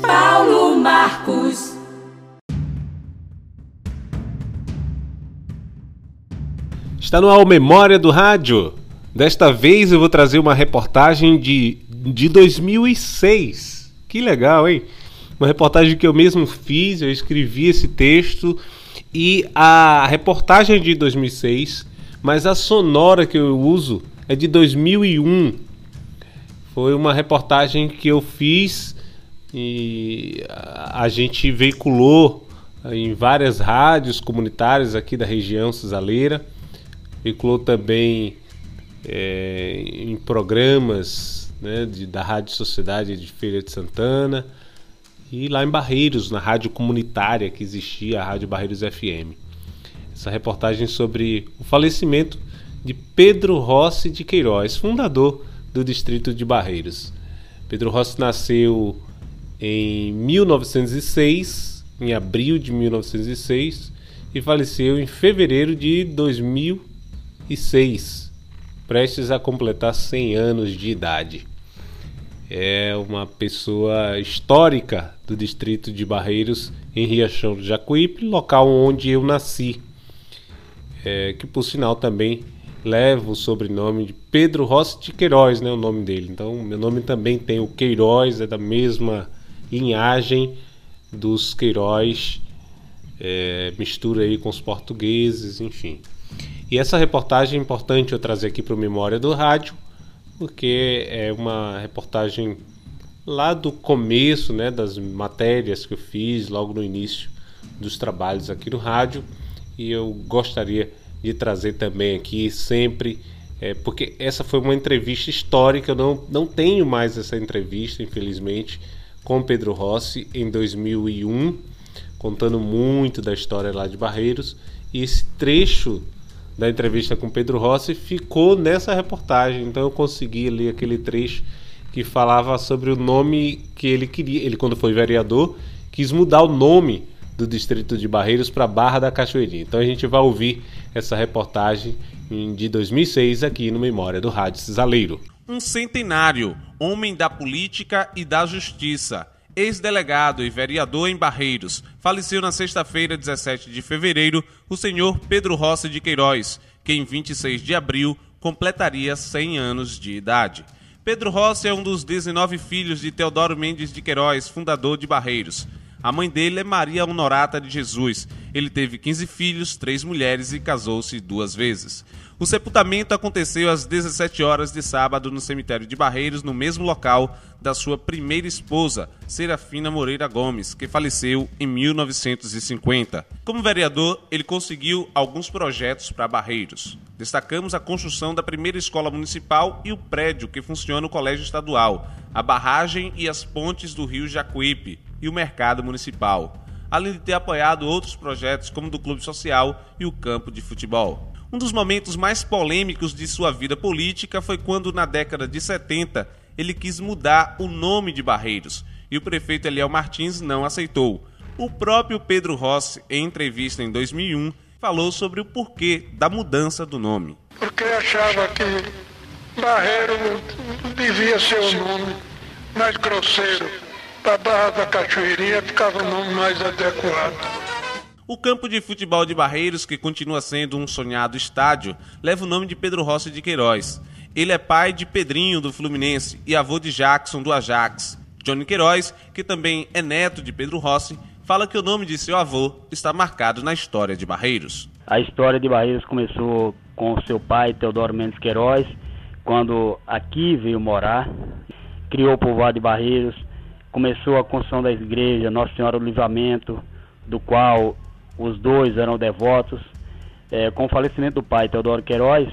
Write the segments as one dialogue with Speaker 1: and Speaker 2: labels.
Speaker 1: Paulo Marcos.
Speaker 2: Está no ar Memória do Rádio. Desta vez eu vou trazer uma reportagem de, de 2006. Que legal, hein? Uma reportagem que eu mesmo fiz, eu escrevi esse texto e a reportagem é de 2006, mas a sonora que eu uso é de 2001. Foi uma reportagem que eu fiz e a gente veiculou em várias rádios comunitárias aqui da região cisaleira. Veiculou também é, em programas né, de, da Rádio Sociedade de Feira de Santana e lá em Barreiros, na rádio comunitária que existia, a Rádio Barreiros FM. Essa reportagem sobre o falecimento de Pedro Rossi de Queiroz, fundador do distrito de Barreiros. Pedro Rossi nasceu em 1906, em abril de 1906, e faleceu em fevereiro de 2006, prestes a completar 100 anos de idade é uma pessoa histórica do distrito de Barreiros, em Riachão do Jacuípe, local onde eu nasci. É, que por sinal também leva o sobrenome de Pedro Rossi de Queiroz, né, o nome dele. Então, meu nome também tem o Queiroz, é da mesma linhagem dos Queiroz, é, mistura aí com os portugueses, enfim. E essa reportagem é importante eu trazer aqui para o Memória do Rádio, porque é uma reportagem lá do começo, né, das matérias que eu fiz logo no início dos trabalhos aqui no rádio e eu gostaria de trazer também aqui sempre é, porque essa foi uma entrevista histórica, eu não, não tenho mais essa entrevista, infelizmente, com Pedro Rossi em 2001, contando muito da história lá de Barreiros. E esse trecho da entrevista com Pedro Rossi ficou nessa reportagem. Então eu consegui ler aquele trecho que falava sobre o nome que ele queria. Ele, quando foi vereador, quis mudar o nome do distrito de Barreiros para Barra da Cachoeirinha. Então a gente vai ouvir essa reportagem de 2006 aqui no Memória do Rádio Cisaleiro.
Speaker 3: Um centenário, homem da política e da justiça ex-delegado e vereador em Barreiros, faleceu na sexta-feira, 17 de fevereiro, o senhor Pedro Rossi de Queiroz, que em 26 de abril completaria 100 anos de idade. Pedro Rossi é um dos 19 filhos de Teodoro Mendes de Queiroz, fundador de Barreiros. A mãe dele é Maria Honorata de Jesus. Ele teve 15 filhos, três mulheres e casou-se duas vezes. O sepultamento aconteceu às 17 horas de sábado no cemitério de Barreiros, no mesmo local da sua primeira esposa, Serafina Moreira Gomes, que faleceu em 1950. Como vereador, ele conseguiu alguns projetos para Barreiros. Destacamos a construção da primeira escola municipal e o prédio que funciona o Colégio Estadual, a barragem e as pontes do rio Jacuípe e o mercado municipal, além de ter apoiado outros projetos como o do Clube Social e o campo de futebol. Um dos momentos mais polêmicos de sua vida política foi quando, na década de 70, ele quis mudar o nome de Barreiros e o prefeito Eliel Martins não aceitou. O próprio Pedro Rossi, em entrevista em 2001, falou sobre o porquê da mudança do nome.
Speaker 4: Porque achava que Barreiro devia ser o nome mais grosseiro. Para Barra da Cachoeirinha ficava o nome mais adequado.
Speaker 3: O campo de futebol de Barreiros, que continua sendo um sonhado estádio, leva o nome de Pedro Rossi de Queiroz. Ele é pai de Pedrinho do Fluminense e avô de Jackson do Ajax. Johnny Queiroz, que também é neto de Pedro Rossi, fala que o nome de seu avô está marcado na história de Barreiros.
Speaker 5: A história de Barreiros começou com seu pai, Teodoro Mendes Queiroz, quando aqui veio morar, criou o povoado de Barreiros, começou a construção da igreja Nossa Senhora do Livramento, do qual os dois eram devotos. É, com o falecimento do pai, Teodoro Queiroz,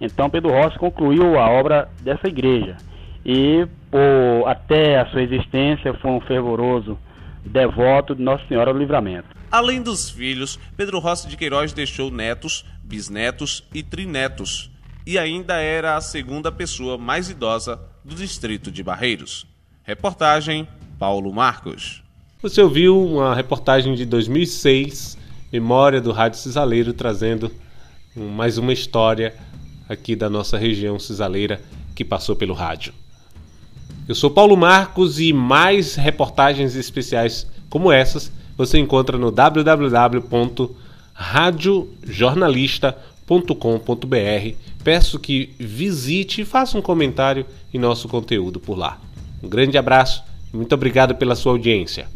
Speaker 5: então Pedro Rossi concluiu a obra dessa igreja. E por, até a sua existência foi um fervoroso devoto de Nossa Senhora do Livramento.
Speaker 3: Além dos filhos, Pedro Rossi de Queiroz deixou netos, bisnetos e trinetos, e ainda era a segunda pessoa mais idosa do distrito de Barreiros. Reportagem Paulo Marcos.
Speaker 2: Você ouviu uma reportagem de 2006, Memória do Rádio Cisaleiro, trazendo mais uma história aqui da nossa região cisaleira que passou pelo rádio. Eu sou Paulo Marcos e mais reportagens especiais como essas você encontra no www.radiojornalista.com.br. Peço que visite e faça um comentário em nosso conteúdo por lá. Um grande abraço e muito obrigado pela sua audiência.